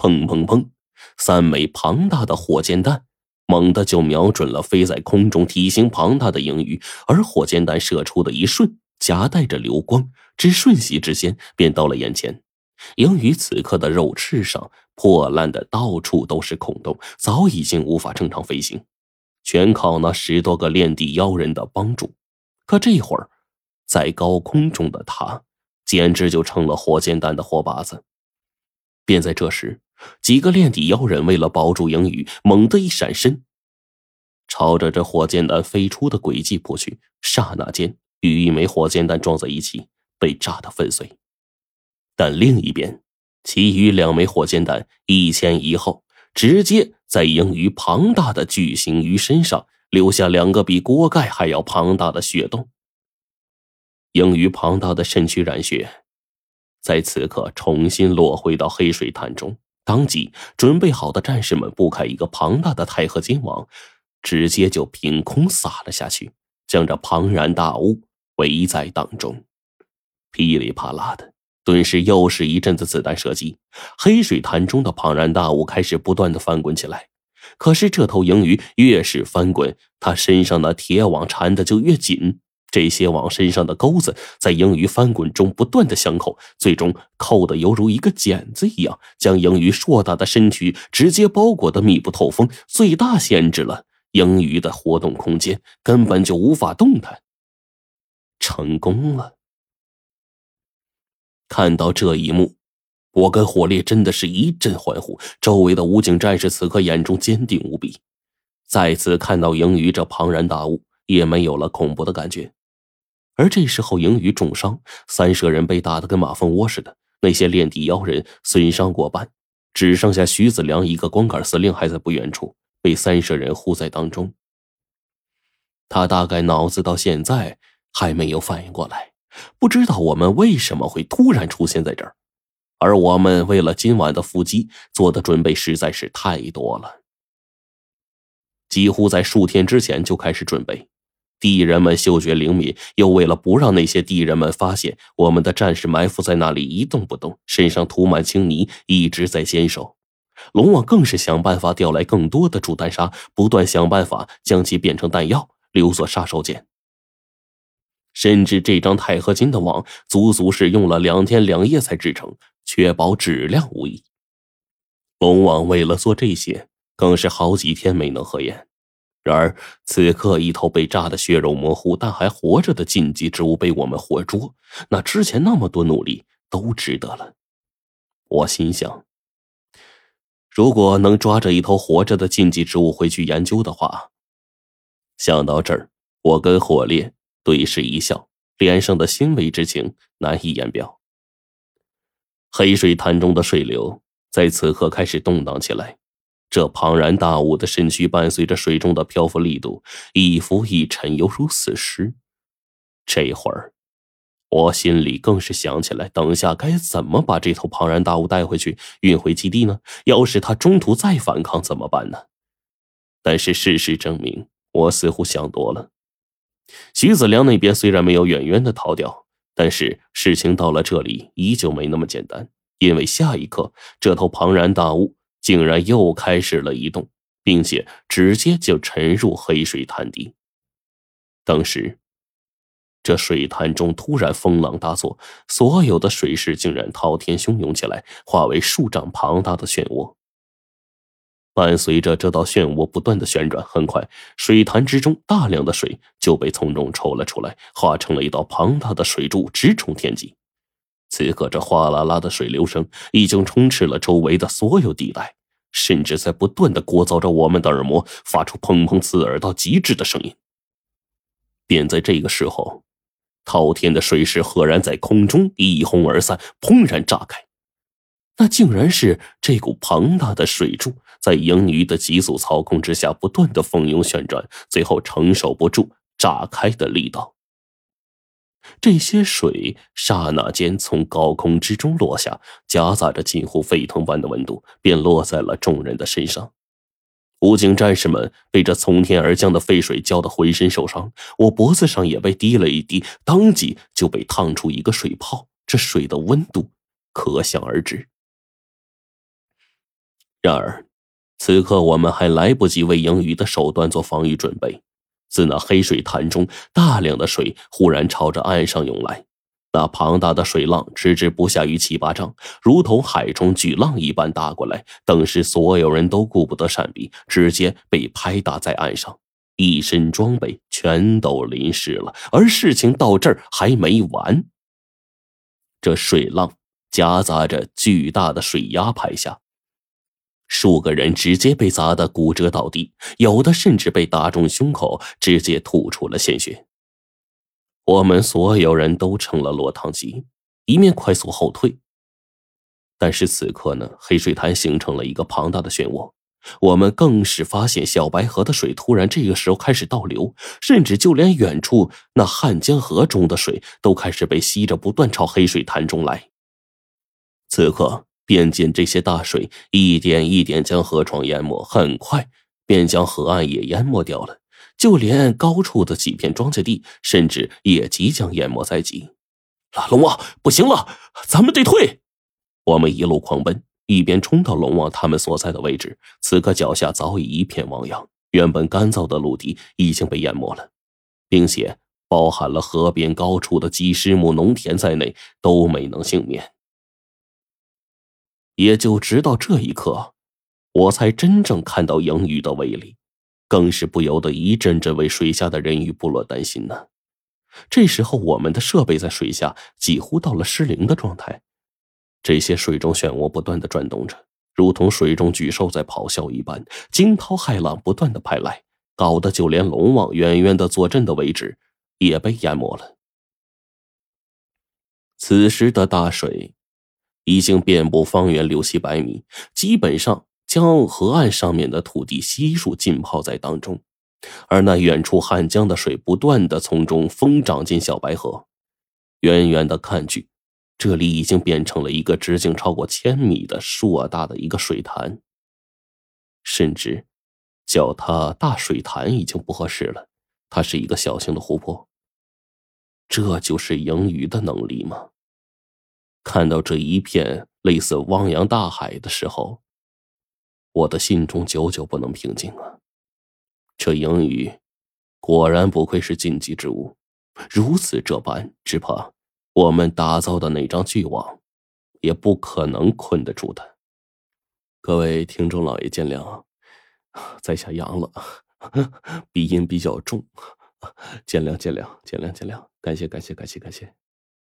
砰砰砰，三枚庞大的火箭弹猛地就瞄准了飞在空中、体型庞大的鹰鱼，而火箭弹射出的一瞬，夹带着流光，只瞬息之间便到了眼前。鹰鱼此刻的肉翅上破烂的到处都是孔洞，早已经无法正常飞行，全靠那十多个炼地妖人的帮助。可这会儿，在高空中的他，简直就成了火箭弹的活靶子。便在这时，几个炼底妖人为了保住鹰鱼，猛地一闪身，朝着这火箭弹飞出的轨迹扑去。刹那间，与一枚火箭弹撞在一起，被炸得粉碎。但另一边，其余两枚火箭弹一前一后，直接在鹰鱼庞大的巨型鱼身上留下两个比锅盖还要庞大的血洞。鹰鱼庞大的身躯染血，在此刻重新落回到黑水潭中。当即准备好的战士们布开一个庞大的钛合金网，直接就凭空撒了下去，将这庞然大物围在当中。噼里啪啦的。顿时又是一阵子子弹射击，黑水潭中的庞然大物开始不断的翻滚起来。可是这头鹰鱼越是翻滚，它身上的铁网缠的就越紧。这些网身上的钩子在鹰鱼翻滚中不断的相扣，最终扣的犹如一个茧子一样，将鹰鱼硕大的身躯直接包裹的密不透风，最大限制了鹰鱼的活动空间，根本就无法动弹。成功了。看到这一幕，我跟火烈真的是一阵欢呼。周围的武警战士此刻眼中坚定无比，再次看到鹰鱼这庞然大物，也没有了恐怖的感觉。而这时候，盈余重伤，三舍人被打得跟马蜂窝似的，那些炼地妖人损伤过半，只剩下徐子良一个光杆司令还在不远处，被三舍人护在当中。他大概脑子到现在还没有反应过来。不知道我们为什么会突然出现在这儿，而我们为了今晚的伏击做的准备实在是太多了，几乎在数天之前就开始准备。地人们嗅觉灵敏，又为了不让那些地人们发现我们的战士埋伏在那里一动不动，身上涂满青泥，一直在坚守。龙王更是想办法调来更多的主弹沙，不断想办法将其变成弹药，留作杀手锏。甚至这张钛合金的网，足足是用了两天两夜才制成，确保质量无疑。龙王为了做这些，更是好几天没能合眼。然而此刻，一头被炸得血肉模糊但还活着的禁忌之物被我们活捉，那之前那么多努力都值得了。我心想，如果能抓着一头活着的禁忌之物回去研究的话，想到这儿，我跟火烈。对视一笑，脸上的欣慰之情难以言表。黑水潭中的水流在此刻开始动荡起来，这庞然大物的身躯伴随着水中的漂浮力度，一浮一沉，犹如死尸。这会儿，我心里更是想起来，等下该怎么把这头庞然大物带回去，运回基地呢？要是他中途再反抗怎么办呢？但是事实证明，我似乎想多了。徐子良那边虽然没有远远的逃掉，但是事情到了这里依旧没那么简单，因为下一刻，这头庞然大物竟然又开始了移动，并且直接就沉入黑水潭底。当时，这水潭中突然风浪大作，所有的水势竟然滔天汹涌起来，化为数丈庞大的漩涡。伴随着这道漩涡不断的旋转，很快水潭之中大量的水就被从中抽了出来，化成了一道庞大的水柱，直冲天际。此刻，这哗啦啦的水流声已经充斥了周围的所有地带，甚至在不断的聒噪着我们的耳膜，发出砰砰刺耳到极致的声音。便在这个时候，滔天的水势赫然在空中一哄而散，砰然炸开。那竟然是这股庞大的水柱，在鹰鱼的急速操控之下，不断的蜂拥旋转，最后承受不住炸开的力道。这些水刹那间从高空之中落下，夹杂着近乎沸腾般的温度，便落在了众人的身上。武警战士们被这从天而降的沸水浇得浑身受伤，我脖子上也被滴了一滴，当即就被烫出一个水泡。这水的温度可想而知。然而，此刻我们还来不及为盈余的手段做防御准备，自那黑水潭中，大量的水忽然朝着岸上涌来。那庞大的水浪，直至不下于七八丈，如同海中巨浪一般打过来。当时所有人都顾不得闪避，直接被拍打在岸上，一身装备全都淋湿了。而事情到这儿还没完，这水浪夹杂着巨大的水压拍下，数个人直接被砸得骨折倒地，有的甚至被打中胸口，直接吐出了鲜血。我们所有人都成了落汤鸡，一面快速后退。但是此刻呢，黑水潭形成了一个庞大的漩涡，我们更是发现小白河的水突然这个时候开始倒流，甚至就连远处那汉江河中的水都开始被吸着不断朝黑水潭中来。此刻，便见这些大水一点一点将河床淹没，很快便将河岸也淹没掉了。就连高处的几片庄稼地，甚至也即将淹没在即。老龙王，不行了，咱们得退！我们一路狂奔，一边冲到龙王他们所在的位置。此刻脚下早已一片汪洋，原本干燥的陆地已经被淹没了，并且包含了河边高处的几十亩农田在内，都没能幸免。也就直到这一刻，我才真正看到盈余的威力。更是不由得一阵阵为水下的人鱼部落担心呢。这时候，我们的设备在水下几乎到了失灵的状态，这些水中漩涡不断的转动着，如同水中巨兽在咆哮一般，惊涛骇浪不断的拍来，搞得就连龙王远远的坐镇的位置也被淹没了。此时的大水已经遍布方圆六七百米，基本上。将河岸上面的土地悉数浸泡在当中，而那远处汉江的水不断的从中疯长进小白河。远远的看去，这里已经变成了一个直径超过千米的硕大的一个水潭，甚至叫它大水潭已经不合适了，它是一个小型的湖泊。这就是盈余的能力吗？看到这一片类似汪洋大海的时候。我的心中久久不能平静啊！这英语果然不愧是禁忌之物，如此这般，只怕我们打造的那张巨网也不可能困得住的。各位听众老爷见谅，在下阳了，鼻音比较重，见谅见谅见谅见谅，感谢感谢感谢感谢。